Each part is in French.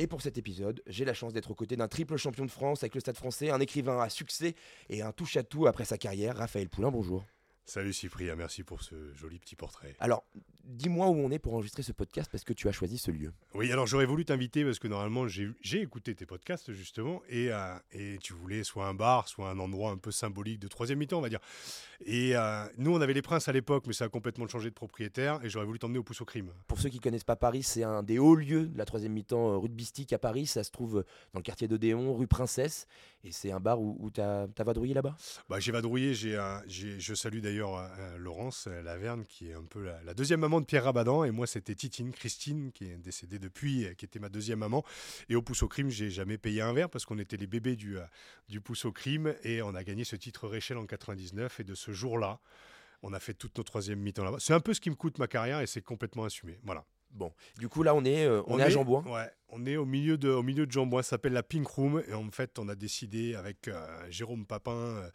Et pour cet épisode, j'ai la chance d'être aux côtés d'un triple champion de France avec le Stade français, un écrivain à succès et un touche-à-tout après sa carrière, Raphaël Poulain, bonjour. Salut Cyprien, merci pour ce joli petit portrait. Alors, dis-moi où on est pour enregistrer ce podcast parce que tu as choisi ce lieu. Oui, alors j'aurais voulu t'inviter parce que normalement j'ai écouté tes podcasts justement et, euh, et tu voulais soit un bar, soit un endroit un peu symbolique de troisième mi-temps, on va dire. Et euh, nous, on avait les Princes à l'époque, mais ça a complètement changé de propriétaire et j'aurais voulu t'emmener au Pouce au Crime. Pour ceux qui connaissent pas Paris, c'est un des hauts lieux de la troisième mi-temps euh, rugbystique à Paris. Ça se trouve dans le quartier d'Odéon, rue Princesse. Et c'est un bar où, où tu as, vadrouillé là-bas? Bah, J'ai vadrouillé, j'ai, je salue d'ailleurs Laurence Laverne qui est un peu la, la, deuxième maman de Pierre Rabadan. Et moi, c'était Titine, Christine, qui est décédée depuis, qui était ma deuxième maman. Et au Pouce au Crime, j'ai jamais payé un verre parce qu'on était les bébés du, du Pouce au Crime. Et on a gagné ce titre Réchelle en 99. Et de ce jour-là, on a fait toute nos troisième mi-temps là-bas. C'est un peu ce qui me coûte ma carrière et c'est complètement assumé. Voilà. Bon, du coup là on est, euh, on, est, à Jambouin. Ouais, on est au milieu de, au milieu de Jambouin. Ça s'appelle la Pink Room et en fait on a décidé avec euh, Jérôme Papin, euh,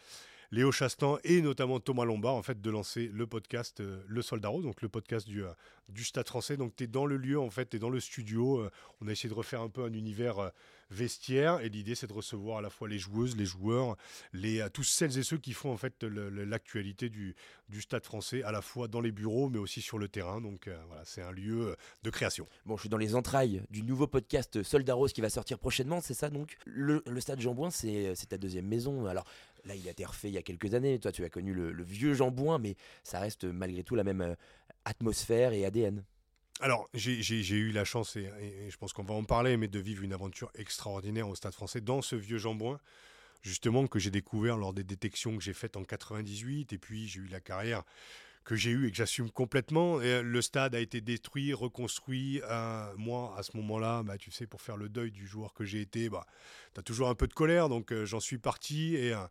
Léo Chastan et notamment Thomas Lombard en fait de lancer le podcast Le Soldat Rose, donc le podcast du, du Stade Français. Donc tu es dans le lieu en fait, tu es dans le studio. on a essayé de refaire un peu un univers vestiaire et l'idée c'est de recevoir à la fois les joueuses, les joueurs, les tous celles et ceux qui font en fait l'actualité du, Stade Français à la fois dans les bureaux mais aussi sur le terrain. Donc voilà, c'est un lieu de création. Bon, je suis dans les entrailles du nouveau podcast Soldat Rose qui va sortir prochainement, c'est ça donc? Le, le, Stade Jambouin, c'est ta deuxième maison. Alors là, il a été refait il y a quelques années. Toi, tu as connu le, le vieux Jambouin, mais ça reste malgré tout la même atmosphère et ADN. Alors, j'ai eu la chance, et, je pense qu'on va en parler, mais de vivre une aventure extraordinaire au Stade français dans ce vieux Jambouin justement que j'ai découvert lors des détections que j'ai faites en 98 et puis j'ai eu la carrière que j'ai eu et que j'assume complètement. Et le stade a été détruit, reconstruit. Euh, moi, à ce moment-là, bah, tu sais, pour faire le deuil du joueur que j'ai été, bah, tu as toujours un peu de colère. Donc, euh, j'en suis parti et, euh,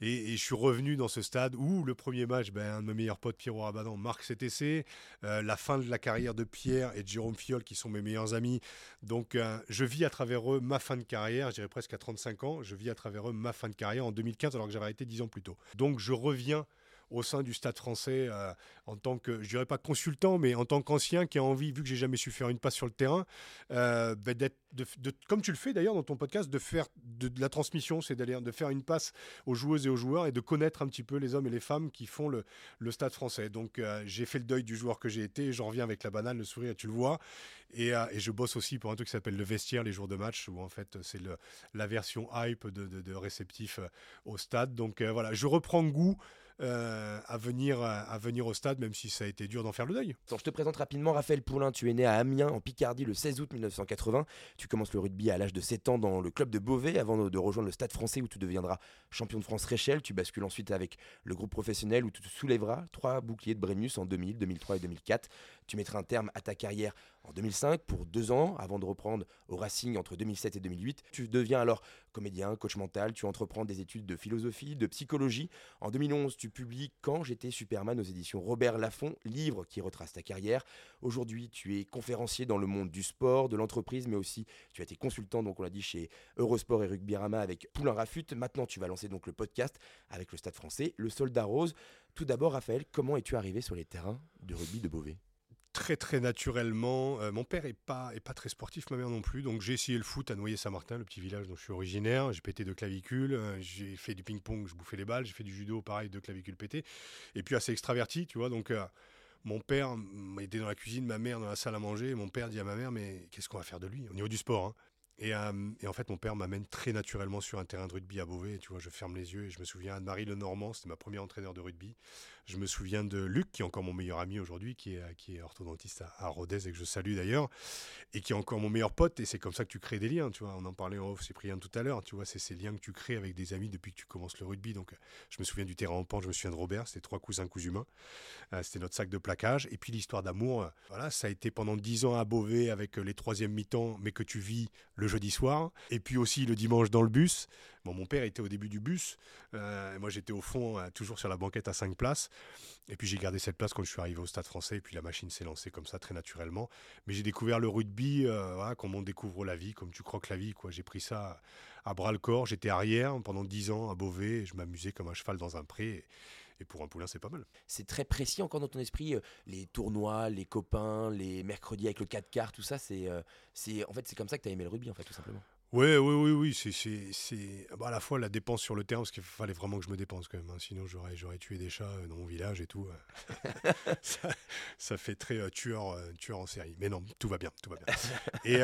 je suis revenu dans ce stade où le premier match, ben, un de mes meilleurs potes, Pierrot Rabadan, marque cet essai. la fin de la carrière de Pierre et de Jérôme Fiol, qui sont mes meilleurs amis. Donc, je vis à travers eux ma fin de carrière. Je dirais presque à 35 ans. Je vis à travers eux ma fin de carrière en 2015, alors que j'avais arrêté 10 ans plus tôt. Donc, je reviens au sein du Stade français euh, en tant que, je dirais pas consultant, mais en tant qu'ancien qui a envie, vu que j'ai jamais su faire une passe sur le terrain, euh, bah, d'être, comme tu le fais d'ailleurs dans ton podcast, de faire de, la transmission, c'est d'aller de faire une passe aux joueuses et aux joueurs et de connaître un petit peu les hommes et les femmes qui font le, le Stade français. Donc euh, j'ai fait le deuil du joueur que j'ai été, et j'en reviens avec la banane, le sourire, tu le vois, et, et, je bosse aussi pour un truc qui s'appelle le vestiaire les jours de match, où en fait c'est la version hype de réceptif au stade. Donc voilà, je reprends goût. Euh, à, venir, à venir au stade, même si ça a été dur d'en faire le deuil. je te présente rapidement Raphaël Poulain. Tu es né à Amiens, en Picardie, le 16 août 1980. Tu commences le rugby à l'âge de 7 ans dans le club de Beauvais avant de rejoindre le stade français où tu deviendras champion de France Réchelle. Tu bascules ensuite avec le groupe professionnel où tu te soulèveras trois boucliers de Brennus en 2000, 2003 et 2004. Tu mettras un terme à ta carrière en 2005 pour deux ans avant de reprendre au Racing entre 2007 et 2008. Tu deviens alors comédien, coach mental. Tu entreprends des études de philosophie, de psychologie. En 2011, tu publies Quand j'étais Superman aux éditions Robert Laffont, livre qui retrace ta carrière. Aujourd'hui, tu es conférencier dans le monde du sport, de l'entreprise, mais aussi tu as été consultant, donc on l'a dit, chez Eurosport et Rugbyrama avec Poulain Rafut. Maintenant, tu vas lancer donc le podcast avec le Stade français, le Soldat Rose. Tout d'abord, Raphaël, comment es-tu arrivé sur les terrains de rugby de Beauvais? Très très naturellement. Euh, mon père est pas est pas très sportif, ma mère non plus. Donc j'ai essayé le foot à Noyer-Saint-Martin, le petit village dont je suis originaire. J'ai pété de clavicules, euh, j'ai fait du ping-pong, je bouffais les balles, j'ai fait du judo, pareil, de clavicules pétées. Et puis assez extraverti, tu vois. Donc euh, mon père était dans la cuisine, ma mère dans la salle à manger. mon père dit à ma mère, mais qu'est-ce qu'on va faire de lui au niveau du sport hein Et, en fait, mon père m'amène très naturellement sur un terrain de rugby à Beauvais. tu vois, je ferme les yeux et je me souviens Anne-Marie Lenormand, c'était ma première entraîneur de rugby. Je me souviens de Luc, qui est encore mon meilleur ami aujourd'hui, qui est, orthodontiste à, Rodez et que je salue d'ailleurs, et qui est encore mon meilleur pote. Et c'est comme ça que tu crées des liens, tu vois. On en parlait en off, Cyprien, tout à l'heure. Tu vois, c'est ces liens que tu crées avec des amis depuis que tu commences le rugby. Donc, je me souviens du terrain en pente, je me souviens de Robert, c'était trois cousins humains. Euh, c'était notre sac de plaquage. Et puis l'histoire d'amour, euh, voilà, ça a été pendant dix ans à Beauvais avec euh, les troisièmes mi-temps, mais que tu vis le jeudi soir. Et puis aussi le dimanche dans le bus. Bon, mon père était au début du bus. moi, j'étais au fond, toujours sur la banquette à cinq places. Et puis j'ai gardé cette place quand je suis arrivé au Stade français. Et puis la machine s'est lancée comme ça, très naturellement. Mais j'ai découvert le rugby, voilà, comme on découvre la vie, comme tu croques la vie. quoi. J'ai pris ça à bras le corps. J'étais arrière pendant dix ans à Beauvais. Et je m'amusais comme un cheval dans un pré. Et pour un poulain, c'est pas mal. C'est très précis encore dans ton esprit, euh, les tournois, les copains, les mercredis avec le 4 quarts, tout ça. C'est, euh, c'est, en fait, c'est comme ça que tu as aimé le rugby, en fait, tout simplement. Oui, oui, oui. C'est, bah, à la fois la dépense sur le terrain, parce qu'il fallait vraiment que je me dépense quand même. Hein. Sinon, j'aurais, tué des chats euh, dans mon village et tout. ça, fait très tueur, tueur en série. Mais non, tout va bien, tout va bien. et,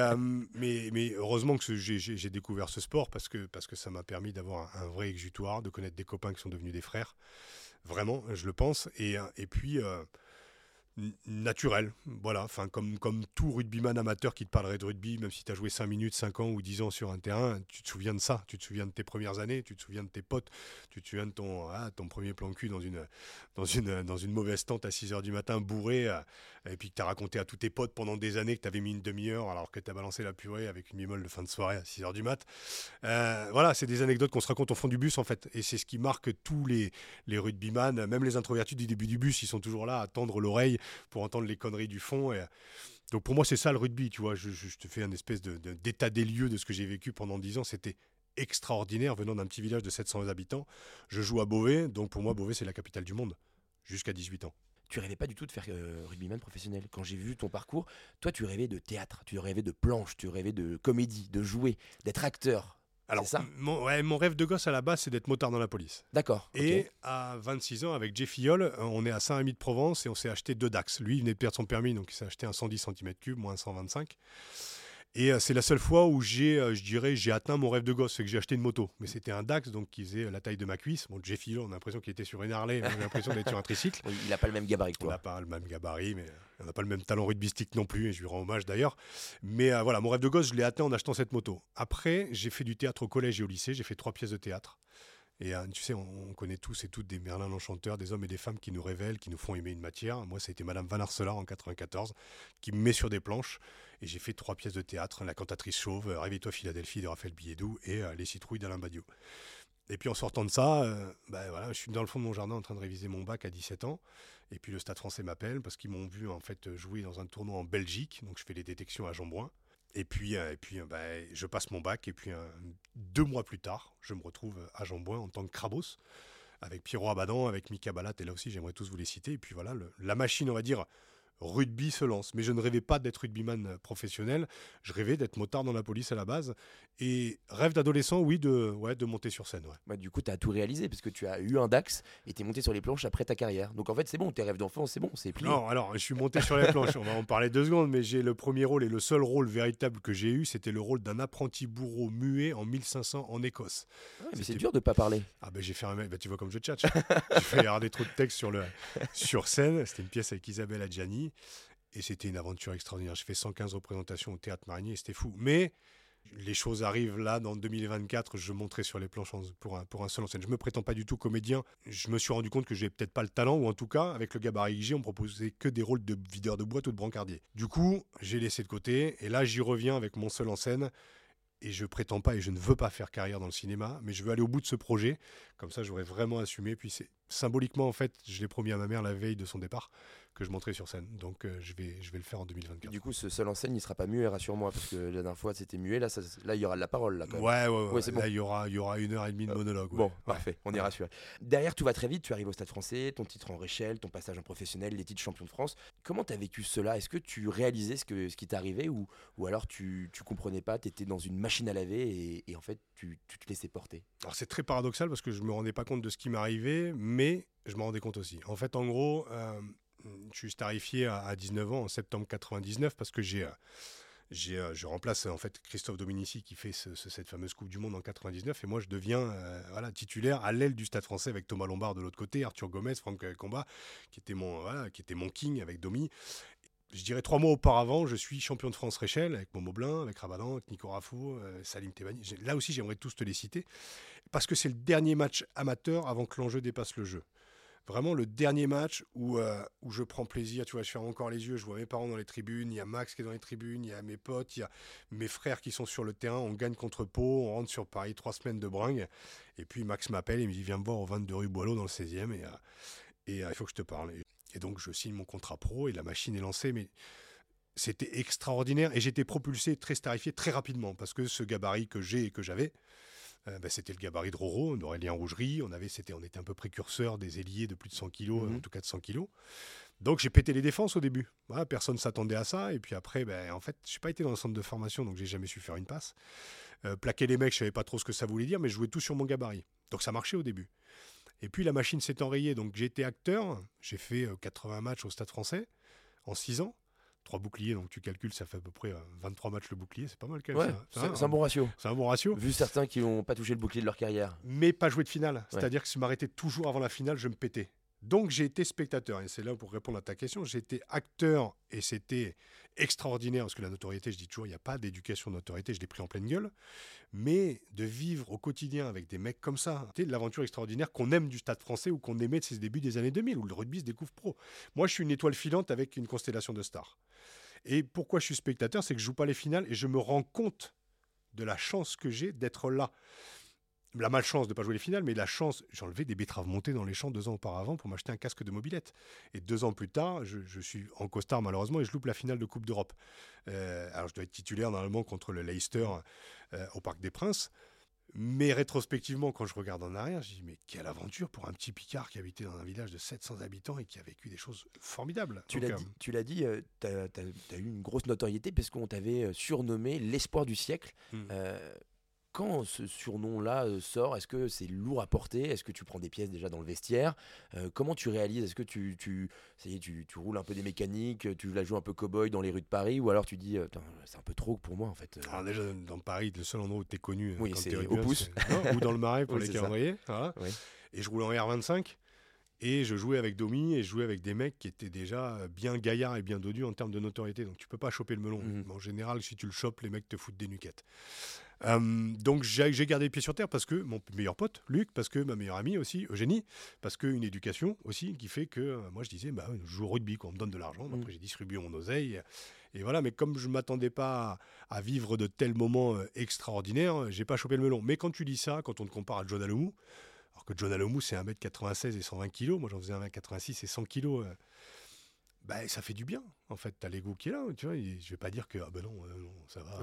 mais, mais heureusement que j'ai, découvert ce sport parce que, parce que ça m'a permis d'avoir un, un, vrai exutoire, de connaître des copains qui sont devenus des frères. Vraiment, je le pense. Et, et puis, euh, naturel. Voilà, enfin, comme, comme tout rugbyman amateur qui te parlerait de rugby, même si tu as joué 5 minutes, 5 ans ou 10 ans sur un terrain, tu te souviens de ça, tu te souviens de tes premières années, tu te souviens de tes potes, tu te souviens de ton, ah, ton premier plan cul dans une, dans, une, dans une mauvaise tente à 6 h du matin, bourré, euh, et puis que tu as raconté à tous tes potes pendant des années que tu avais mis une demi-heure alors que tu as balancé la purée avec une bémol de fin de soirée à 6 h du mat. Euh, voilà, c'est des anecdotes qu'on se raconte au fond du bus en fait, et c'est ce qui marque tous les, les rugbyman, même les introvertis du début du bus, ils sont toujours là à tendre l'oreille pour entendre les conneries du fond. Et, donc pour moi, c'est ça le rugby, tu vois. Je, te fais un espèce d'état de, des lieux de ce que j'ai vécu pendant 10 ans. C'était extraordinaire venant d'un petit village de 700 habitants. Je joue à Beauvais, donc pour moi, Beauvais, c'est la capitale du monde, jusqu'à 18 ans. Tu rêvais pas du tout de faire euh, rugbyman professionnel. Quand j'ai vu ton parcours, toi, tu rêvais de théâtre, tu rêvais de planche, tu rêvais de comédie, de jouer, d'être acteur. Alors, ça? mon, ouais, mon rêve de gosse à la base, c'est d'être motard dans la police. D'accord. Et à 26 ans, avec Jeff Yol, euh, on est à Saint-Rémy de Provence et on s'est acheté deux Dax. Lui, il venait de perdre son permis, donc il s'est acheté un 110 cm3, moins 125. Et euh, c'est la seule fois où j'ai, euh, je dirais, j'ai atteint mon rêve de gosse, c'est que j'ai acheté une moto. Mais c'était un Dax, donc qui faisait la taille de ma cuisse. Bon, Jeff Hill, on a l'impression qu'il était sur une Harley, on a l'impression d'être sur un tricycle. il n'a pas le même gabarit que toi. Il n'a pas le même gabarit, mais on n'a pas le même talent rugbystique non plus, et je lui rends hommage d'ailleurs. Mais euh, voilà, mon rêve de gosse, je l'ai atteint en achetant cette moto. Après, j'ai fait du théâtre au collège et au lycée, j'ai fait trois pièces de théâtre. Et tu sais, on, connaît tous et toutes des Merlin l'Enchanteur, des hommes et des femmes qui nous révèlent, qui nous font aimer une matière. Moi, ça a été Madame Van en 94, qui me met sur des planches. Et j'ai fait trois pièces de théâtre La cantatrice chauve, euh, Réveille-toi Philadelphie de Raphaël Billedou et euh, Les citrouilles d'Alain Badiou. Et puis en sortant de ça, euh, ben voilà, je suis dans le fond de mon jardin en train de réviser mon bac à 17 ans. Et puis le Stade français m'appelle parce qu'ils m'ont vu en fait jouer dans un tournoi en Belgique. Donc je fais les détections à Jambouin. Et puis, et puis ben, je passe mon bac. Et puis deux mois plus tard, je me retrouve à Jambouin en tant que Crabos avec Pierrot Abadan, avec Mika Balat. Et là aussi, j'aimerais tous vous les citer. Et puis voilà, la machine, on va dire, rugby se lance. Mais je ne rêvais pas d'être rugbyman euh, professionnel, je rêvais d'être motard dans la police à la base. Et rêve d'adolescent, oui, de, ouais, de monter sur scène. Ouais. Bah, du coup, tu as tout réalisé, parce que tu as eu un DAX et tu es monté sur les planches après ta carrière. Donc en fait, c'est bon, tes rêves d'enfant, c'est bon, c'est plié. Non, alors, je suis monté sur les planches, on va en parler deux secondes, mais j'ai le premier rôle et le seul rôle véritable que j'ai eu, c'était le rôle d'un apprenti bourreau muet en 1500 en Écosse. mais c'est dur de pas parler. Ah ben j'ai fait un bah, tu vois comme je tchatche. j'ai fait regarder trop de textes sur, le, sur scène, c'était une pièce avec Isabelle Adjani. Et c'était une aventure extraordinaire. J'ai fait 115 représentations au Théâtre Marinier, c'était fou. Mais les choses arrivent là, dans 2024, je monterai sur les planches pour un, pour un seul en scène. Je me prétends pas du tout comédien. Je me suis rendu compte que j'ai peut-être pas le talent, ou en tout cas, avec le gabarit j'ai, on proposait que des rôles de videur de boîte ou de brancardier. Du coup, j'ai laissé de côté, et là, j'y reviens avec mon seul en scène. Et je prétends pas et je ne veux pas faire carrière dans le cinéma, mais je veux aller au bout de ce projet. Comme ça, j'aurais vraiment assumé. Puis c'est symboliquement, en fait, je l'ai promis à ma mère la veille de son départ que je monterai sur scène. Donc euh, je, vais, je vais le faire en 2024. Du coup, ce seul en scène, il sera pas muet, rassure-moi, parce que la dernière fois c'était muet. Là, là, il y aura de la parole. Là, Ouais, ouais, ouais. là, il y aura, il y aura une heure et demie de euh, monologue. Bon, parfait, on est rassuré. Derrière, tout va très vite. Tu arrives au Stade français, ton titre en Réchelle, ton passage en professionnel, les titres champion de France. Comment tu as vécu cela? Est-ce que tu réalisais ce, que, ce qui t'arrivait ou, ou alors tu, tu comprenais pas, tu étais dans une machine à laver et, en fait, tu, tu, te laissais porter? Alors, c'est très paradoxal parce que je me rendais pas compte de ce qui m'arrivait, mais je me rendais compte aussi. En fait, en gros, euh, je suis starifié à, 19 ans, en septembre 99, parce que j'ai, euh, euh, je remplace en fait Christophe Dominici qui fait cette fameuse Coupe du Monde en 99 et moi je deviens euh, voilà, titulaire à l'aile du Stade français avec Thomas Lombard de l'autre côté, Arthur Gomez, Franck Combat qui était mon, voilà, qui était mon king avec Domi. Je dirais trois mois auparavant, je suis champion de France Réchelle avec Momo Blin, avec Rabadan, avec Nico euh, Salim Tebani. Là aussi, j'aimerais tous te les citer parce que c'est le dernier match amateur avant que l'enjeu dépasse le jeu vraiment le dernier match où, euh, où je prends plaisir. Tu vois, je ferme encore les yeux, je vois mes parents dans les tribunes, il y a Max qui est dans les tribunes, il y a mes potes, il y a mes frères qui sont sur le terrain. On gagne contre Pau, on rentre sur Paris, trois semaines de bringue. Et puis Max m'appelle et me dit Viens me voir au 22 rue Boileau dans le 16e et, euh, euh, il faut que je te parle. Et, donc je signe mon contrat pro et la machine est lancée. Mais c'était extraordinaire et j'étais propulsé, très starifié très rapidement parce que ce gabarit que j'ai et que j'avais, euh, bah, c'était le gabarit de Roro, d'Aurélien Rougerie. On, avait, c'était, on était un peu précurseur des ailiers de plus de 100 kilos, mhm. en tout cas de 100 kilos. Donc j'ai pété les défenses au début. Voilà, personne s'attendait à ça. Et puis après, ben, en fait, je n'ai pas été dans le centre de formation, donc j'ai jamais su faire une passe. Euh, plaquer les mecs, je savais pas trop ce que ça voulait dire, mais je jouais tout sur mon gabarit. Donc ça marchait au début. Et puis la machine s'est enrayée. Donc j'ai été acteur. J'ai fait 80 euh, matchs au Stade français en 6 ans trois boucliers, donc tu calcules, ça fait à peu près 23 euh, matchs le bouclier, c'est pas mal quand même. c'est un bon ratio. C'est un bon ratio. Vu certains qui n'ont pas touché le bouclier de leur carrière. Mais pas joué de finale. C'est-à-dire que si je m'arrêtais toujours avant la finale, je me pétais. Donc j'ai été spectateur, et c'est là pour répondre à ta question, j'ai été acteur, et c'était extraordinaire, parce que la notoriété, je dis toujours, il n'y a pas d'éducation de notoriété, je l'ai pris en pleine gueule, mais de vivre au quotidien avec des mecs comme ça, c'est l'aventure extraordinaire qu'on aime du stade français ou qu'on aimait de ses débuts des années 2000, où le rugby se découvre pro. Moi, je suis une étoile filante avec une constellation de stars. Et pourquoi je suis spectateur, c'est que je joue pas les finales et je me rends compte de la chance que j'ai d'être là la malchance de ne pas jouer les finales, mais la chance, enlevé des betteraves montées dans les champs deux ans auparavant pour m'acheter un casque de mobilette. Et deux ans plus tard, je, suis en costard malheureusement et je loupe la finale de Coupe d'Europe. Euh, alors je dois être titulaire normalement contre le Leicester euh, au Parc des Princes. Mais rétrospectivement, quand je regarde en arrière, je dis mais quelle aventure pour un petit Picard qui habitait dans un village de 700 habitants et qui a vécu des choses formidables. Tu l'as dit, tu l'as dit, as, eu une grosse notoriété parce qu'on t'avait surnommé l'espoir du siècle. Hmm quand ce surnom-là euh, sort, est-ce que c'est lourd à porter? Est-ce que tu prends des pièces déjà dans le vestiaire? Euh, Comment tu réalises? Est-ce que tu, tu, tu, tu, roules un peu des mécaniques Tu la joues un peu cow-boy dans les rues de Paris Ou alors tu dis, euh, c'est un peu trop pour moi en fait alors déjà, dans Paris, le seul endroit où tu es connu, oui, c'est au pouce. ou dans le marais pour les calendriers. Et je roulais en R25. Et je jouais avec Domi et je jouais avec des mecs qui étaient déjà bien gaillards et bien dodus en termes de notoriété. Donc tu peux pas choper le melon. Mmh en général, si tu le chopes, les mecs te foutent des nuquettes. Euh, donc j'ai gardé les pieds sur terre parce que mon meilleur pote, Luc, parce que ma meilleure amie aussi, Eugénie, parce qu'une éducation aussi qui fait que euh, moi je disais, bah, je joue au rugby, qu'on me donne de l'argent, après mm. j'ai distribué mon oseille. Et voilà, mais comme je ne m'attendais pas à, vivre de tels moments euh, extraordinaires, j'ai pas chopé le melon. Mais quand tu dis ça, quand on te compare à John Alomou, alors que John Alomou c'est 1m96 et 120 kg, moi j'en faisais 1m86 et 100 kg bah, ça fait du bien. En fait, tu as l'ego qui est là. Tu vois, je vais pas dire que ah ben non, euh, non ça va.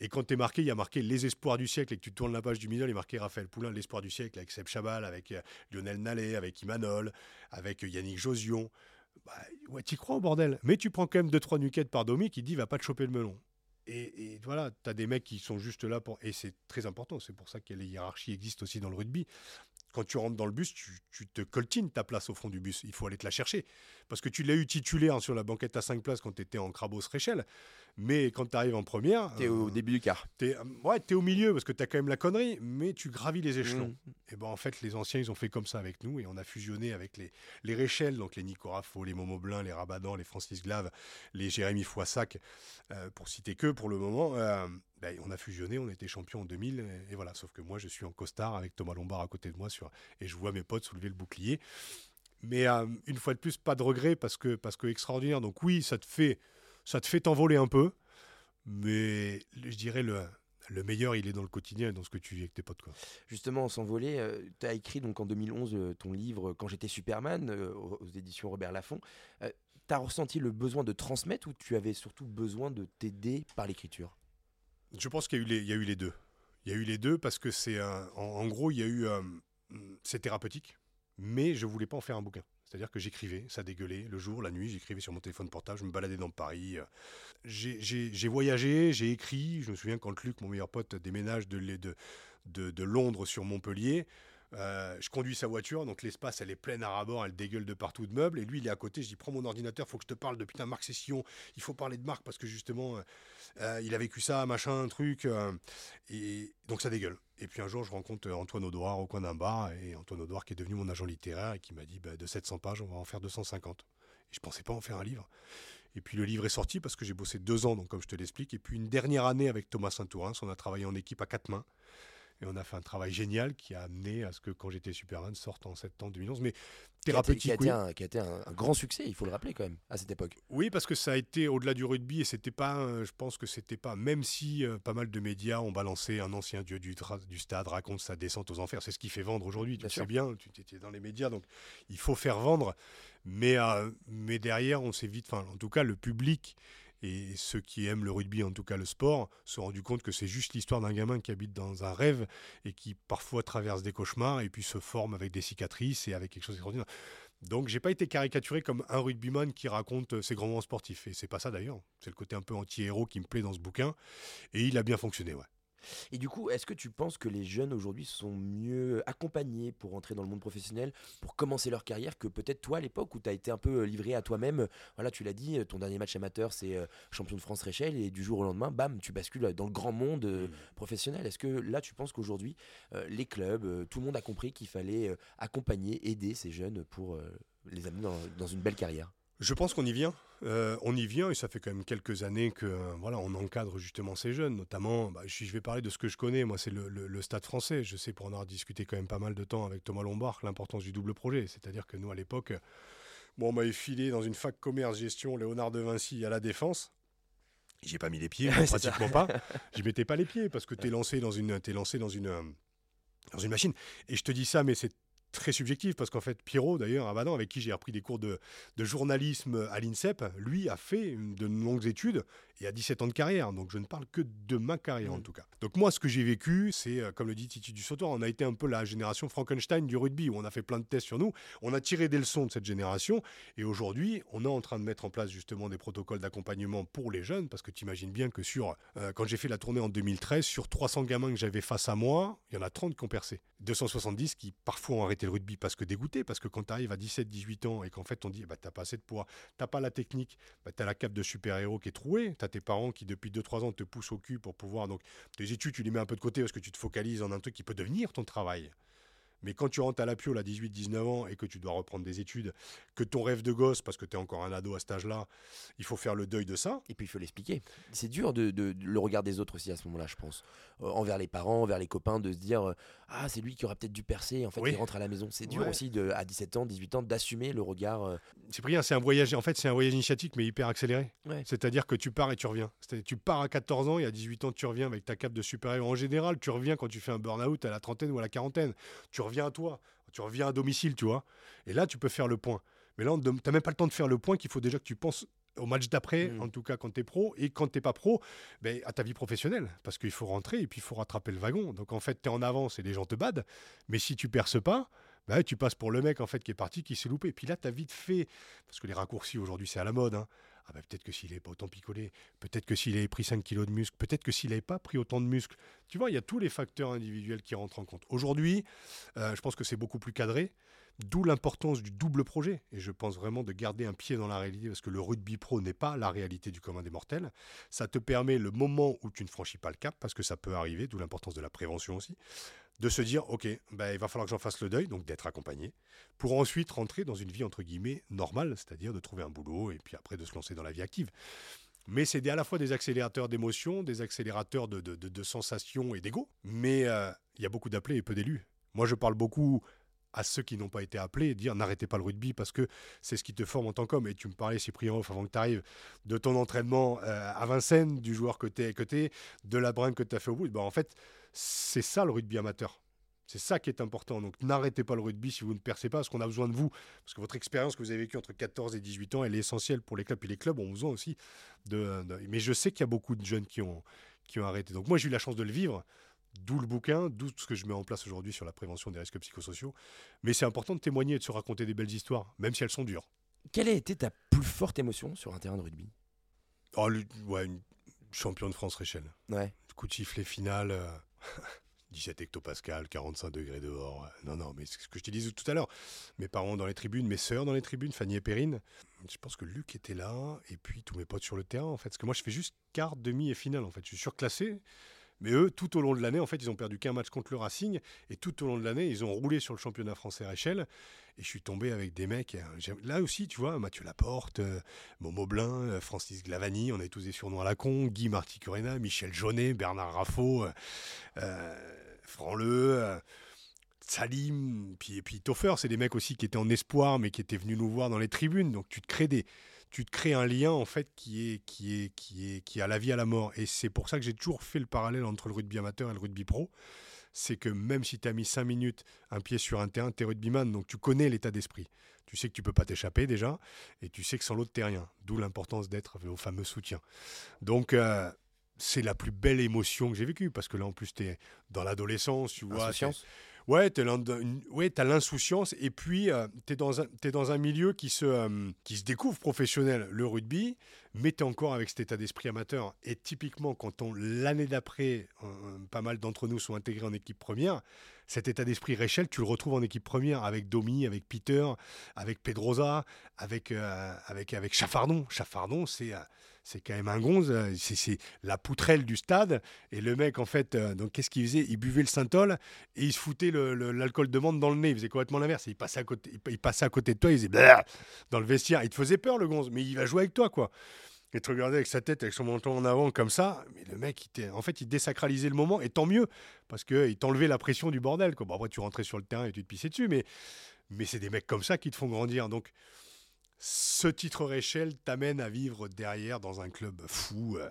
Et quand tu es marqué, il y a marqué les espoirs du siècle et que tu tournes la page du milieu, il est marqué Raphaël Poulain, l'espoir du siècle avec Seb Chabal, avec euh, Lionel Nallet, avec Imanol, avec Yannick Josion. Bah, ouais, tu crois au bordel. Mais tu prends quand même deux trois nuquettes par Domi qui dit va pas te choper le melon. Et, et voilà, tu as des mecs qui sont juste là pour. Et c'est très important, c'est pour ça que les hiérarchies existent aussi dans le rugby quand tu rentres dans le bus, tu, te coltines ta place au fond du bus. Il faut aller te la chercher. Parce que tu l'as eu titulaire sur la banquette à 5 places quand tu étais en Crabos Réchelle. Mais quand tu arrives en première. Tu es au euh, début du quart. Tu es, ouais, es au milieu parce que tu as quand même la connerie, mais tu gravis les échelons. Mmh. Et ben en fait, les anciens, ils ont fait comme ça avec nous et on a fusionné avec les, les Réchelles, donc les Nico Raffo, les Momo Blin, les Rabadan, les Francis Glave, les Jérémy Foissac, euh, pour citer que pour le moment. Euh, ben, on a fusionné, on était champion en 2000, et, voilà. Sauf que moi, je suis en costard avec Thomas Lombard à côté de moi, sur, et je vois mes potes soulever le bouclier. Mais une fois de plus, pas de regret parce que, parce que extraordinaire. Donc oui, ça te fait ça te fait t'envoler un peu, mais je dirais le, le meilleur, il est dans le quotidien et dans ce que tu vis avec tes potes. Quoi. Justement, s'envoler, euh, tu as écrit donc en 2011 euh, ton livre Quand j'étais Superman euh, aux, éditions Robert Laffont. tu as ressenti le besoin de transmettre ou tu avais surtout besoin de t'aider par l'écriture? Je pense qu'il y, a eu les, il y a eu les deux. Il y a eu les deux parce que c'est en, en, gros, il y a eu c'est thérapeutique, mais je voulais pas en faire un bouquin. C'est-à-dire que j'écrivais, ça dégueulait, le jour, la nuit, j'écrivais sur mon téléphone portable, je me baladais dans Paris. Euh. J'ai voyagé, j'ai écrit. Je me souviens quand Luc, mon meilleur pote, déménage de, Londres sur Montpellier. Euh, je conduis sa voiture, donc l'espace, elle est pleine à rabord, elle dégueule de partout de meubles. Et lui, il est à côté. Je dis Prends mon ordinateur, faut que je te parle de putain Marc Session. Il faut parler de Marc parce que justement, euh, il a vécu ça, machin, truc. et donc ça dégueule. Et puis un jour, je rencontre Antoine Audouard au coin d'un bar. Et Antoine Audouard, qui est devenu mon agent littéraire et qui m'a dit bah, De 700 pages, on va en faire 250. Et je pensais pas en faire un livre. Et puis le livre est sorti parce que j'ai bossé deux ans, donc comme je te l'explique. Et puis une dernière année avec Thomas Saint-Tourin, on a travaillé en équipe à quatre mains. Et on a fait un travail génial qui a amené à ce que Quand j'étais Superman sorte en septembre 2011. Mais thérapeutique. Qui a été, un, qui a été un, grand succès, il faut le rappeler quand même, à cette époque. Oui, parce que ça a été au-delà du rugby et c'était pas, je pense que c'était pas, même si euh, pas mal de médias ont balancé un ancien dieu du, du stade raconte sa descente aux enfers, c'est ce qui fait vendre aujourd'hui, tu sais bien, tu étais dans les médias, donc il faut faire vendre. Mais, euh, mais derrière, on s'est vite, enfin, en tout cas, le public et ceux qui aiment le rugby, en tout cas le sport, se sont rendus compte que c'est juste l'histoire d'un gamin qui habite dans un rêve et qui parfois traverse des cauchemars et puis se forme avec des cicatrices et avec quelque chose d'extraordinaire. Donc j'ai pas été caricaturé comme un rugbyman qui raconte ses grands moments sportifs. Et c'est pas ça d'ailleurs. C'est le côté un peu anti-héros qui me plaît dans ce bouquin. Et il a bien fonctionné, ouais. Et du coup, est-ce que tu penses que les jeunes aujourd'hui sont mieux accompagnés pour entrer dans le monde professionnel, pour commencer leur carrière, que peut-être toi à l'époque où tu as été un peu euh, livré à toi-même? Voilà, tu l'as dit, euh, ton dernier match amateur, c'est euh, champion de France Réchelle, et du jour au lendemain, bam, tu bascules dans le grand monde mmh. professionnel. Est-ce que là, tu penses qu'aujourd'hui, les clubs, tout le monde a compris qu'il fallait accompagner, aider ces jeunes pour les amener dans une belle carrière? Je pense qu'on y vient. Euh, on y vient et ça fait quand même quelques années que voilà, on encadre justement ces jeunes, notamment. Bah, je vais parler de ce que je connais. Moi, c'est le, Stade Français. Je sais pour en avoir discuté quand même pas mal de temps avec Thomas Lombard l'importance du double projet. C'est-à-dire que nous, à l'époque, bon, on m'avait filé dans une fac commerce gestion Léonard de Vinci à la Défense. J'ai pas mis les pieds, pratiquement pas. J'y mettais pas les pieds parce que tu es lancé dans une, es lancé dans une, dans une machine. Et je te dis ça, mais c'est très subjectif parce qu'en fait Pierrot d'ailleurs Abadan avec qui j'ai repris des cours de, de journalisme à l'INSEP lui a fait de longues études et a 17 ans de carrière. Donc je ne parle que de ma carrière en mmh. tout cas. Donc moi ce que j'ai vécu c'est euh, comme le dit Titi du Sautoir on a été un peu la génération Frankenstein du rugby où on a fait plein de tests sur nous. On a tiré des leçons de cette génération et aujourd'hui on est en train de mettre en place justement des protocoles d'accompagnement pour les jeunes parce que tu imagines bien que sur euh, quand j'ai fait la tournée en 2013 sur 300 gamins que j'avais face à moi il y en a 30 qui ont percé. 270 qui parfois ont arrêté le rugby parce que dégoûté, parce que quand tu arrives à 17-18 ans et qu'en fait on dit bah, t'as pas assez de poids, t'as pas la technique, bah, tu as la cape de super-héros qui est trouée, tu as tes parents qui depuis 2-3 ans te poussent au cul pour pouvoir. Donc tes études, tu les mets un peu de côté parce que tu te focalises en un truc qui peut devenir ton travail. Mais quand tu rentres à la Pio à 18-19 ans et que tu dois reprendre des études, que ton rêve de gosse, parce que tu es encore un ado à cet âge-là, il faut faire le deuil de ça. Et puis il faut l'expliquer. C'est dur de, le regard des autres aussi à ce moment-là, je pense. Euh, envers les parents, envers les copains, de se dire euh, Ah, c'est lui qui aura peut-être dû percer, en fait, il rentre à la maison. C'est dur aussi de, à 17 ans, 18 ans, d'assumer le regard. Euh. C'est rien, c'est un voyage, en fait, c'est un voyage initiatique, mais hyper accéléré. C'est-à-dire que tu pars et tu reviens. Tu pars à 14 ans et à 18 ans, tu reviens avec ta cape de super-héros. En général, tu reviens quand tu fais un burn-out à la trentaine ou à la quarantaine. Tu reviens à toi tu reviens à domicile, tu vois. Et là, tu peux faire le point. Mais là, tu n'as même pas le temps de faire le point qu'il faut déjà que tu penses au match d'après, mm. en tout cas quand tu es pro, et quand tu pas pro, ben, à ta vie professionnelle, parce qu'il faut rentrer et puis il faut rattraper le wagon. Donc en fait, tu es en avance et les gens te badent, mais si tu perces pas, ben, tu passes pour le mec en fait qui est parti, qui s'est loupé. Et puis là, tu as vite fait, parce que les raccourcis aujourd'hui, c'est à la mode. Hein. Ah ben, peut-être que s'il n'avait pas autant picolé, peut-être que s'il avait pris 5 kilos de muscle, peut-être que s'il n'avait pas pris autant de muscles. Tu vois, il y a tous les facteurs individuels qui rentrent en compte. Aujourd'hui, euh, je pense que c'est beaucoup plus cadré. D'où l'importance du double projet. Et je pense vraiment de garder un pied dans la réalité parce que le rugby pro n'est pas la réalité du commun des mortels. Ça te permet le moment où tu ne franchis pas le cap, parce que ça peut arriver, d'où l'importance de la prévention aussi, de se dire, OK, ben, il va falloir que j'en fasse le deuil, donc d'être accompagné, pour ensuite rentrer dans une vie, entre guillemets, normale, c'est-à-dire de trouver un boulot et puis après de se lancer dans la vie active. Mais c'est à la fois des accélérateurs d'émotions, des accélérateurs de, de, sensations et d'ego. Mais euh, il y a beaucoup d'appelés et peu d'élus. Moi, je parle beaucoup à ceux qui n'ont pas été appelés, dire n'arrêtez pas le rugby parce que c'est ce qui te forme en tant qu'homme. Et tu me parlais, Cyprien avant que tu arrives, de ton entraînement euh, à Vincennes, du joueur que tu es, côté, de la brinque que tu as fait au bout. Ben, en fait, c'est ça le rugby amateur. C'est ça qui est important. Donc n'arrêtez pas le rugby si vous ne percez pas, parce qu'on a besoin de vous. Parce que votre expérience que vous avez vécue entre 14 et 18 ans, elle est essentielle pour les clubs. Et les clubs ont besoin aussi de. Mais je sais qu'il y a beaucoup de jeunes qui ont, qui ont arrêté. Donc moi, j'ai eu la chance de le vivre. D'où le bouquin, d'où ce que je mets en place aujourd'hui sur la prévention des risques psychosociaux. Mais c'est important de témoigner et de se raconter des belles histoires, même si elles sont dures. Quelle a été ta plus forte émotion sur un terrain de rugby? Oh, ouais, une champion de France Réchelle. Ouais. Coup de sifflet final. Euh, 17 hectopascal, 45 degrés dehors. Non, non, mais c'est ce que je te disais tout à l'heure. Mes parents dans les tribunes, mes sœurs dans les tribunes, Fanny et Perrine. Je pense que Luc était là, et puis tous mes potes sur le terrain, en fait. Parce que moi, je fais juste quart, demi et finale, en fait. Je suis surclassé. Mais eux, tout au long de l'année, en fait, ils ont perdu qu'un match contre le Racing. Et tout au long de l'année, ils ont roulé sur le championnat français à. Et je suis tombé avec des mecs. Euh, là aussi, tu vois, Mathieu Laporte, euh, Momo Blin, euh, Francis Glavani, on avait tous des surnoms à la con. Guy Marticurena, Michel Jaunet, Bernard Raffo, Franleux. Salim, puis, et puis Toffer, c'est des mecs aussi qui étaient en espoir, mais qui étaient venus nous voir dans les tribunes. Donc tu te crées des, tu te crées un lien en fait qui est qui est qui est qui a la vie à la mort. Et c'est pour ça que j'ai toujours fait le parallèle entre le rugby amateur et le rugby pro. C'est que même si tu as mis 5 minutes un pied sur un terrain, tu es rugbyman, donc tu connais l'état d'esprit. Tu sais que tu peux pas t'échapper déjà, et tu sais que sans l'autre, t'es rien. D'où l'importance d'être au fameux soutien. Donc, euh, c'est la plus belle émotion que j'ai vécue, parce que là, en plus, tu es dans l'adolescence, tu vois. Ouais, tu as l'insouciance et puis euh, tu es, es, dans un milieu qui se, euh, qui se découvre professionnel, le rugby, mais tu es encore avec cet état d'esprit amateur. Et typiquement, quand l'année d'après, euh, pas mal d'entre nous sont intégrés en équipe première, cet état d'esprit Rachel, tu le retrouves en équipe première avec Domi, avec Peter, avec Pedrosa, avec, avec, avec Chaffardon. Chaffardon, c'est c'est quand même un gonze, euh, c'est la poutrelle du stade. Et le mec, en fait, euh, donc qu'est-ce qu'il faisait? Il buvait le synthol et il se foutait l'alcool de menthe dans le nez. Il faisait complètement l'inverse. Il passait à côté, il, passait à côté de toi, il faisait dans le vestiaire. Il te faisait peur, le gonze, mais il va jouer avec toi, quoi. Et te regardais avec sa tête, avec son menton en avant, comme ça. Mais le mec, il en fait, il désacralisait le moment, et tant mieux, parce qu'il t'enlevait la pression du bordel. Quoi. Bon, après, tu rentrais sur le terrain et tu te pissais dessus, mais, mais c'est des mecs comme ça qui te font grandir. Donc, ce titre Rachel t'amène à vivre derrière dans un club fou. Euh,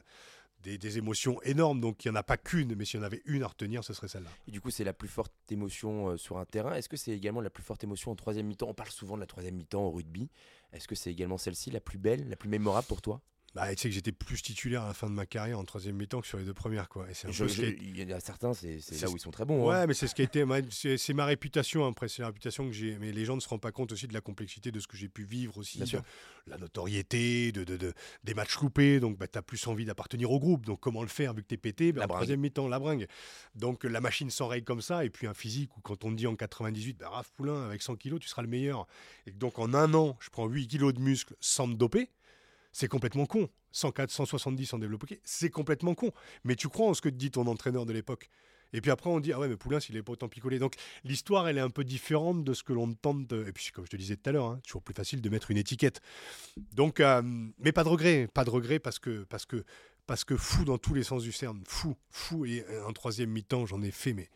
des, émotions énormes, donc il n'y en a pas qu'une, mais s'il y en avait une à retenir, ce serait celle-là. Et du coup, c'est la plus forte émotion euh, sur un terrain. Est-ce que c'est également la plus forte émotion en troisième mi-temps? On parle souvent de la troisième mi-temps au rugby. Est-ce que c'est également celle-ci la plus belle, la plus mémorable pour toi? Bah, tu sais que j'étais plus titulaire à la fin de ma carrière en troisième mi-temps que sur les deux premières. Quoi. Il y en a certains, c'est là où ils sont très bons. Hein. Ouais, mais c'est ce qui a été. C'est ma réputation. Après, c'est la réputation que j'ai. Mais les gens ne se rendent pas compte aussi de la complexité de ce que j'ai pu vivre aussi. la notoriété, de, de, des matchs loupés. Donc, bah, tu as plus envie d'appartenir au groupe. Donc, comment le faire vu que tu es pété? Bah, La troisième mi-temps, la bringue. Donc, la machine s'enraye comme ça. Et puis, un physique où, quand on te dit en 98, bah, Raph Poulain, avec 100 kilos, tu seras le meilleur. Et donc, en un an, je prends 8 kilos de muscles sans me doper. C'est complètement con. 104, 170 en développé, c'est complètement con. Mais tu crois en ce que te dit ton entraîneur de l'époque. Et puis après, on dit, ah ouais, mais Poulain, s'il est pas autant picolé. Donc l'histoire, elle est un peu différente de ce que l'on tente. Et puis, comme je te disais tout à l'heure, hein, toujours plus facile de mettre une étiquette. Donc, euh, mais pas de regret. Pas de regret parce que, parce que, parce que fou dans tous les sens du CERN. Fou, fou. Et un troisième mi-temps, j'en ai fait, mais,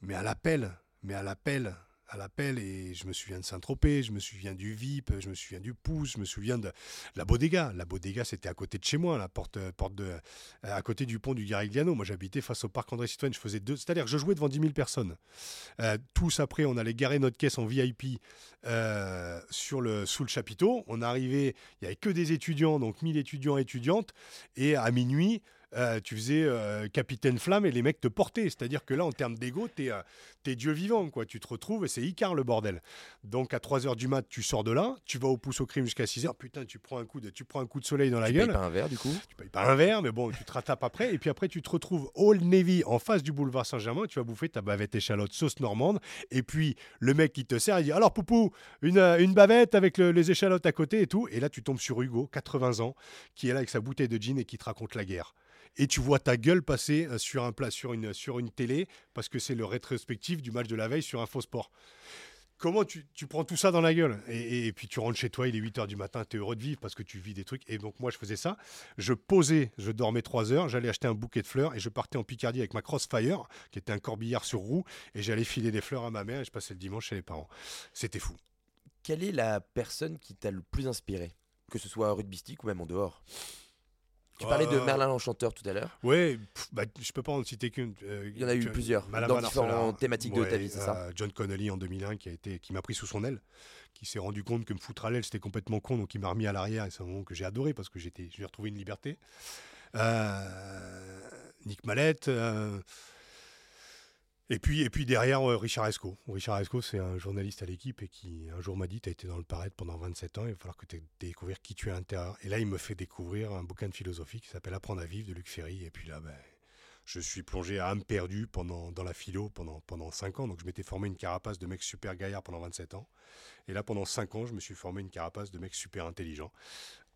mais à l'appel. Mais à l'appel à l'appel et je me souviens de Saint-Tropez, je me souviens du VIP, je me souviens du Pouce, je me souviens de la Bodega. La Bodega, c'était à côté de chez moi, la porte, porte de, à côté du pont du Garigliano. Moi, j'habitais face au parc André Citroën. Je faisais deux, c'est-à-dire que je jouais devant 10 000 personnes. Euh, tous après, on allait garer notre caisse en VIP euh, sur le, sous le chapiteau. On arrivait, il n'y avait que des étudiants, donc 1000 étudiants et étudiantes. Et à minuit, euh, tu faisais euh, capitaine flamme et les mecs te portaient. C'est-à-dire que là, en termes d'ego, t'es euh, es Dieu vivant, quoi. Tu te retrouves et c'est Icar le bordel. Donc à 3h du mat, tu sors de là, tu vas au pouce au crime jusqu'à 6h, putain, tu prends un coup de, tu prends un coup de soleil dans la gueule. Tu payes pas un verre du coup? Tu payes pas un verre, mais bon, tu te rattrapes après. Et puis après, tu te retrouves Old Navy en face du boulevard Saint-Germain, tu vas bouffer ta bavette échalote sauce normande. Et puis le mec qui te sert, il dit Alors Poupou, une, une bavette avec les échalotes à côté et tout. Et là, tu tombes sur Hugo, 80 ans, qui est là avec sa bouteille de gin et qui te raconte la guerre et tu vois ta gueule passer euh, sur, un plat, sur, une, sur une télé parce que c'est le rétrospectif du match de la veille sur un faux sport. Comment tu, prends tout ça dans la gueule? Et, puis tu rentres chez toi, il est 8 h du matin, tu es heureux de vivre parce que tu vis des trucs. Et donc moi je faisais ça. Je posais, je dormais 3 heures, j'allais acheter un bouquet de fleurs et je partais en Picardie avec ma Crossfire, qui était un corbillard sur roue, et j'allais filer des fleurs à ma mère et je passais le dimanche chez les parents. C'était fou. Quelle est la personne qui t'a le plus inspiré? Que ce soit rugbystique ou même en dehors? Tu parlais de Merlin l'Enchanteur tout à l'heure. Oui, bah, je peux pas en citer qu'une. Euh, Il y en a eu plusieurs dans différentes thématiques de ta vie, c'est ça euh, John Connolly en 2001 qui a été, qui m'a pris sous son aile, qui s'est rendu compte que me foutre à l'aile c'était complètement con, donc il m'a remis à l'arrière et c'est un moment que j'ai adoré parce que j'étais, j'ai retrouvé une liberté. Euh, Nick Mallette. Et puis, et puis derrière, euh, Richard Esco. Richard Esco, c'est un journaliste à l'équipe et qui un jour m'a dit Tu as été dans le paraître pendant 27 ans, il va falloir que tu découvrir qui tu es à l'intérieur. Et là, il me fait découvrir un bouquin de philosophie qui s'appelle Apprendre à vivre de Luc Ferry. Et puis là, ben, je suis plongé à âme perdue pendant, dans la philo pendant, pendant 5 ans. Donc je m'étais formé une carapace de mec super gaillard pendant 27 ans. Et là, pendant 5 ans, je me suis formé une carapace de mec super intelligent,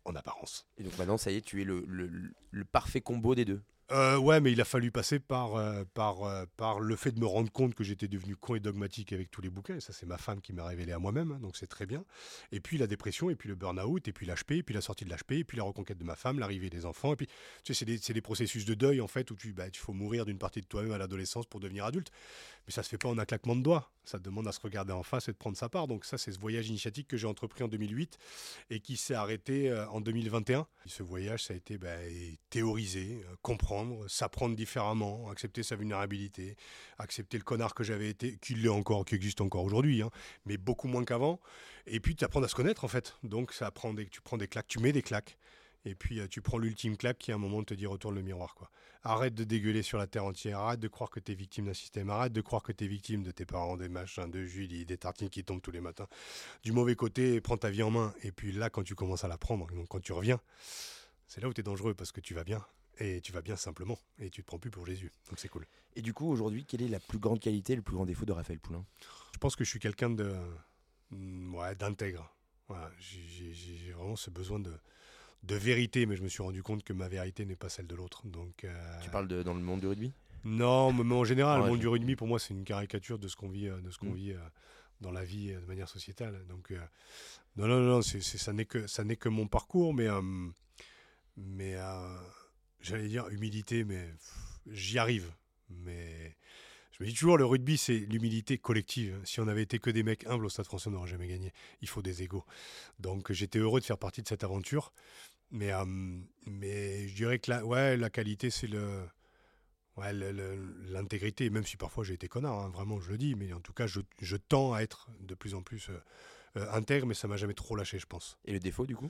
en apparence. Et donc maintenant, ça y est, tu es le, le parfait combo des deux. Euh, ouais, mais il a fallu passer par, euh, par, euh, par le fait de me rendre compte que j'étais devenu con et dogmatique avec tous les bouquins. Et ça, c'est ma femme qui m'a révélé à moi-même, hein, donc c'est très bien. Et puis la dépression, et puis le burn-out, et puis l'HP, et puis la sortie de l'HP, et puis la reconquête de ma femme, l'arrivée des enfants. Et puis, tu sais, c'est des, des, processus de deuil, en fait, où tu bah, il faut mourir d'une partie de toi-même à l'adolescence pour devenir adulte. Mais ça se fait pas en un claquement de doigts. Ça demande à se regarder en face et de prendre sa part. Donc ça, c'est ce voyage initiatique que j'ai entrepris en 2008 et qui s'est arrêté en 2021. ce voyage, ça a été bah, théoriser, comprendre, s'apprendre différemment, accepter sa vulnérabilité, accepter le connard que j'avais été, qui l'est encore, qui existe encore aujourd'hui, hein, mais beaucoup moins qu'avant. Et puis tu apprends à se connaître en fait. Donc ça apprend des, tu prends des claques, tu mets des claques. Et puis euh, tu prends l'ultime claque qui à un moment te dit retourne le miroir. quoi. Arrête de dégueuler sur la terre entière, arrête de croire que tu es victime d'un système, arrête de croire que tu es victime de tes parents, des machins, de Julie, des tartines qui tombent tous les matins. Du mauvais côté, prends ta vie en main. Et puis là, quand tu commences à la prendre, quand tu reviens, c'est là où tu es dangereux parce que tu vas bien et tu vas bien simplement et tu te prends plus pour Jésus. Donc c'est cool. Et du coup, aujourd'hui, quelle est la plus grande qualité, le plus grand défaut de Raphaël Poulain? Je pense que je suis quelqu'un de mm, ouais, d'intègre. j'ai vraiment ce besoin de, de vérité, mais je me suis rendu compte que ma vérité n'est pas celle de l'autre. Donc euh, tu parles de, dans le monde du rugby? Non, mais en général, le monde du rugby pour moi c'est une caricature de ce qu'on vit, euh, de ce qu'on mm. vit euh, dans la vie de manière sociétale. Donc non, non, non, ça n'est que ça n'est que mon parcours, mais mais j'allais dire humilité, mais j'y arrive. Mais je me dis toujours, le rugby, c'est l'humilité collective. Si on avait été que des mecs humbles au Stade français, on n'aurait jamais gagné. Il faut des égaux. Donc j'étais heureux de faire partie de cette aventure. Mais, euh, je dirais que la, ouais, la qualité, c'est le, ouais, l'intégrité, même si parfois j'ai été connard, hein, vraiment, je le dis. Mais en tout cas, je, je tends à être de plus en plus euh, euh, intègre, mais ça m'a jamais trop lâché, je pense. Et le défaut, du coup?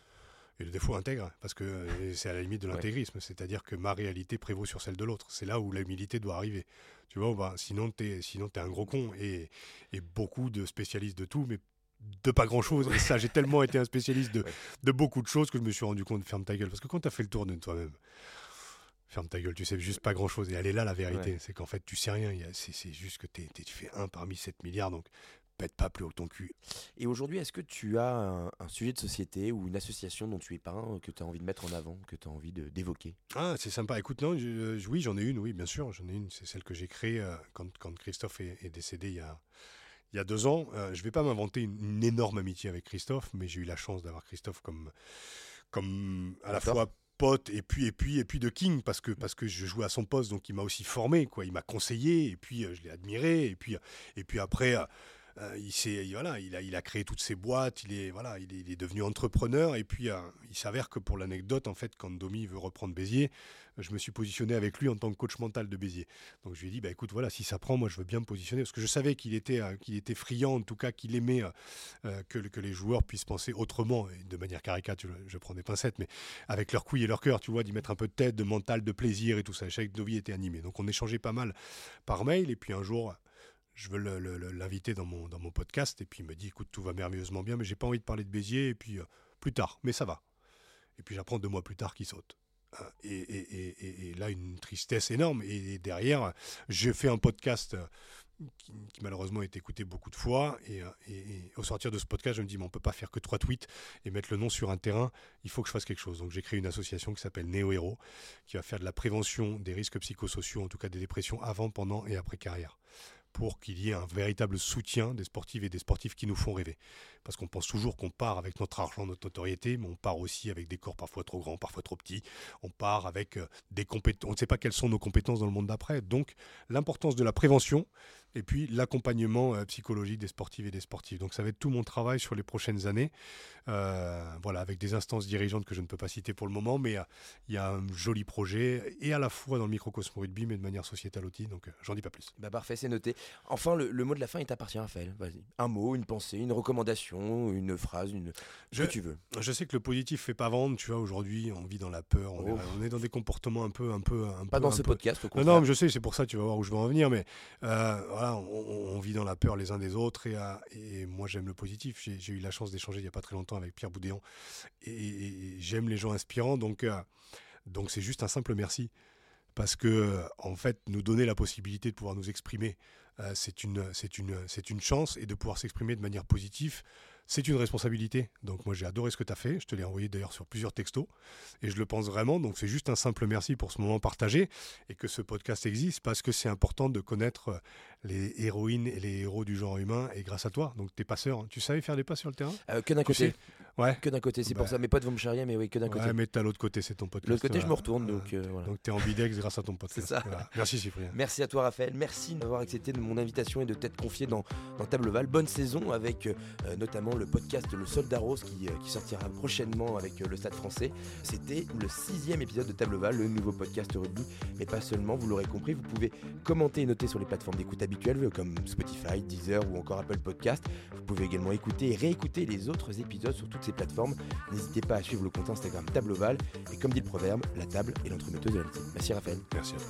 Et le défaut intègre, parce que euh, c'est à la limite de l'intégrisme, c'est-à-dire que ma réalité prévaut sur celle de l'autre. C'est là où l'humilité doit arriver. Tu vois, bah, sinon tu es, sinon es un gros con. Et, et beaucoup de spécialistes de tout, mais de pas grand chose. Et ça, j'ai tellement été un spécialiste de, de, beaucoup de choses que je me suis rendu compte, ferme ta gueule. Parce que quand tu as fait le tour de toi-même, ferme ta gueule, tu sais juste pas grand chose. Et elle est là la vérité. C'est qu'en fait, tu sais rien. C'est juste que tu fais un parmi 7 milliards. Donc pas plus haut que ton cul. Et aujourd'hui, est-ce que tu as un, sujet de société ou une association dont tu es pas que tu as envie de mettre en avant, que tu as envie d'évoquer? Ah, c'est sympa. Écoute, non, oui, j'en ai une, oui, bien sûr, j'en ai une. C'est celle que j'ai créée euh, quand, quand, Christophe est, décédé il y a, il y a deux ans. Euh, je vais pas m'inventer une, énorme amitié avec Christophe, mais j'ai eu la chance d'avoir Christophe comme, comme à la fois pote et puis et puis et puis de King parce que parce que je jouais à son poste donc il m'a aussi formé quoi il m'a conseillé et puis euh, je l'ai admiré et puis et puis après euh, il, voilà, il, a, il a créé toutes ses boîtes, il est, voilà, il est, devenu entrepreneur. Et puis, euh, il s'avère que pour l'anecdote, en fait, quand Domi veut reprendre Béziers, je me suis positionné avec lui en tant que coach mental de Béziers. Donc, je lui ai dit, bah, écoute, voilà, si ça prend, moi, je veux bien me positionner. Parce que je savais qu'il était, euh, qu'il était friand, en tout cas, qu'il aimait que, que, les joueurs puissent penser autrement, et de manière caricature, je, prends des pincettes, mais avec leur couilles et leur cœur, tu vois, d'y mettre un peu de tête, de mental, de plaisir et tout ça. Je savais que Domi était animé. Donc, on échangeait pas mal par mail. Et puis, un jour, je veux l'inviter dans mon, podcast. Et puis il me dit écoute, tout va merveilleusement bien, mais j'ai pas envie de parler de Béziers. Et puis euh, plus tard, mais ça va. Et puis j'apprends deux mois plus tard qu'il saute. Euh, et, là, une tristesse énorme. Et derrière, j'ai fait un podcast euh, qui, malheureusement été écouté beaucoup de fois. Et, au sortir de ce podcast, je me dis, mais on peut pas faire que trois tweets et mettre le nom sur un terrain. Il faut que je fasse quelque chose. Donc j'ai créé une association qui s'appelle Néo Héros, qui va faire de la prévention des risques psychosociaux, en tout cas des dépressions avant, pendant et après carrière pour qu'il y ait un véritable soutien des sportifs et des sportifs qui nous font rêver. Parce qu'on pense toujours qu'on part avec notre argent, notre notoriété, mais on part aussi avec des corps parfois trop grands, parfois trop petits. On part avec euh, des compétences. On ne sait pas quelles sont nos compétences dans le monde d'après. Donc, l'importance de la prévention et puis l'accompagnement euh, psychologique des sportifs et des sportifs. Donc, ça va être tout mon travail sur les prochaines années. Euh, voilà, avec des instances dirigeantes que je ne peux pas citer pour le moment, mais il y a un joli projet, et à la fois dans le microcosme rugby, mais de manière sociétale aussi. Donc, j'en dis pas plus. Bah parfait, c'est noté. Enfin, le, mot de la fin, il t'appartient, Raphaël. Vas-y. Un mot, une pensée, une recommandation, une phrase, une... ce que tu veux. Je sais que le positif fait pas vendre, tu vois, aujourd'hui, on vit dans la peur, on, est, dans des comportements un peu... Un peu un pas dans ce podcast, Non, non, je sais, c'est pour ça, tu vas voir où je veux en venir, mais euh, on, vit dans la peur les uns des autres, et, euh, moi, j'aime le positif. J'ai eu la chance d'échanger il y a pas très longtemps avec Pierre Boudéan, et, j'aime les gens inspirants, donc... Euh, donc c'est juste un simple merci parce que en fait, nous donner la possibilité de pouvoir nous exprimer, c'est une, une, une chance et de pouvoir s'exprimer de manière positive c'est une responsabilité. Donc moi j'ai adoré ce que tu as fait. Je te l'ai envoyé d'ailleurs sur plusieurs textos. Et je le pense vraiment. Donc c'est juste un simple merci pour ce moment partagé. Et que ce podcast existe parce que c'est important de connaître les héroïnes et les héros du genre humain. Et grâce à toi. Donc t'es passeur. Hein. Tu savais faire des pas sur le terrain? Euh, Que d'un côté. Ouais. Que d'un côté. C'est pour bah. ça. Mes potes vont me charrier, mais oui, que d'un côté. Ouais, mais t'as l'autre côté, c'est ton podcast. L'autre côté, je me retourne. Donc, euh, voilà. donc t'es en bidex grâce à ton podcast. c'est ça. Merci Cyprien. Merci à toi Raphaël. Merci d'avoir accepté de mon invitation et de t'être confié dans, dans Tableval. Bonne saison avec euh, notamment le podcast Le Sol d'Arros qui, euh, qui, sortira prochainement avec euh, le Stade français. C'était le sixième épisode de Table Val, le nouveau podcast rugby. Mais pas seulement, vous l'aurez compris, vous pouvez commenter et noter sur les plateformes d'écoute habituelles comme Spotify, Deezer ou encore Apple Podcast. Vous pouvez également écouter et réécouter les autres épisodes sur toutes ces plateformes. N'hésitez pas à suivre le compte Instagram Table Val. Et comme dit le proverbe, la table est l'entremetteuse de la Merci Raphaël. Merci à toi.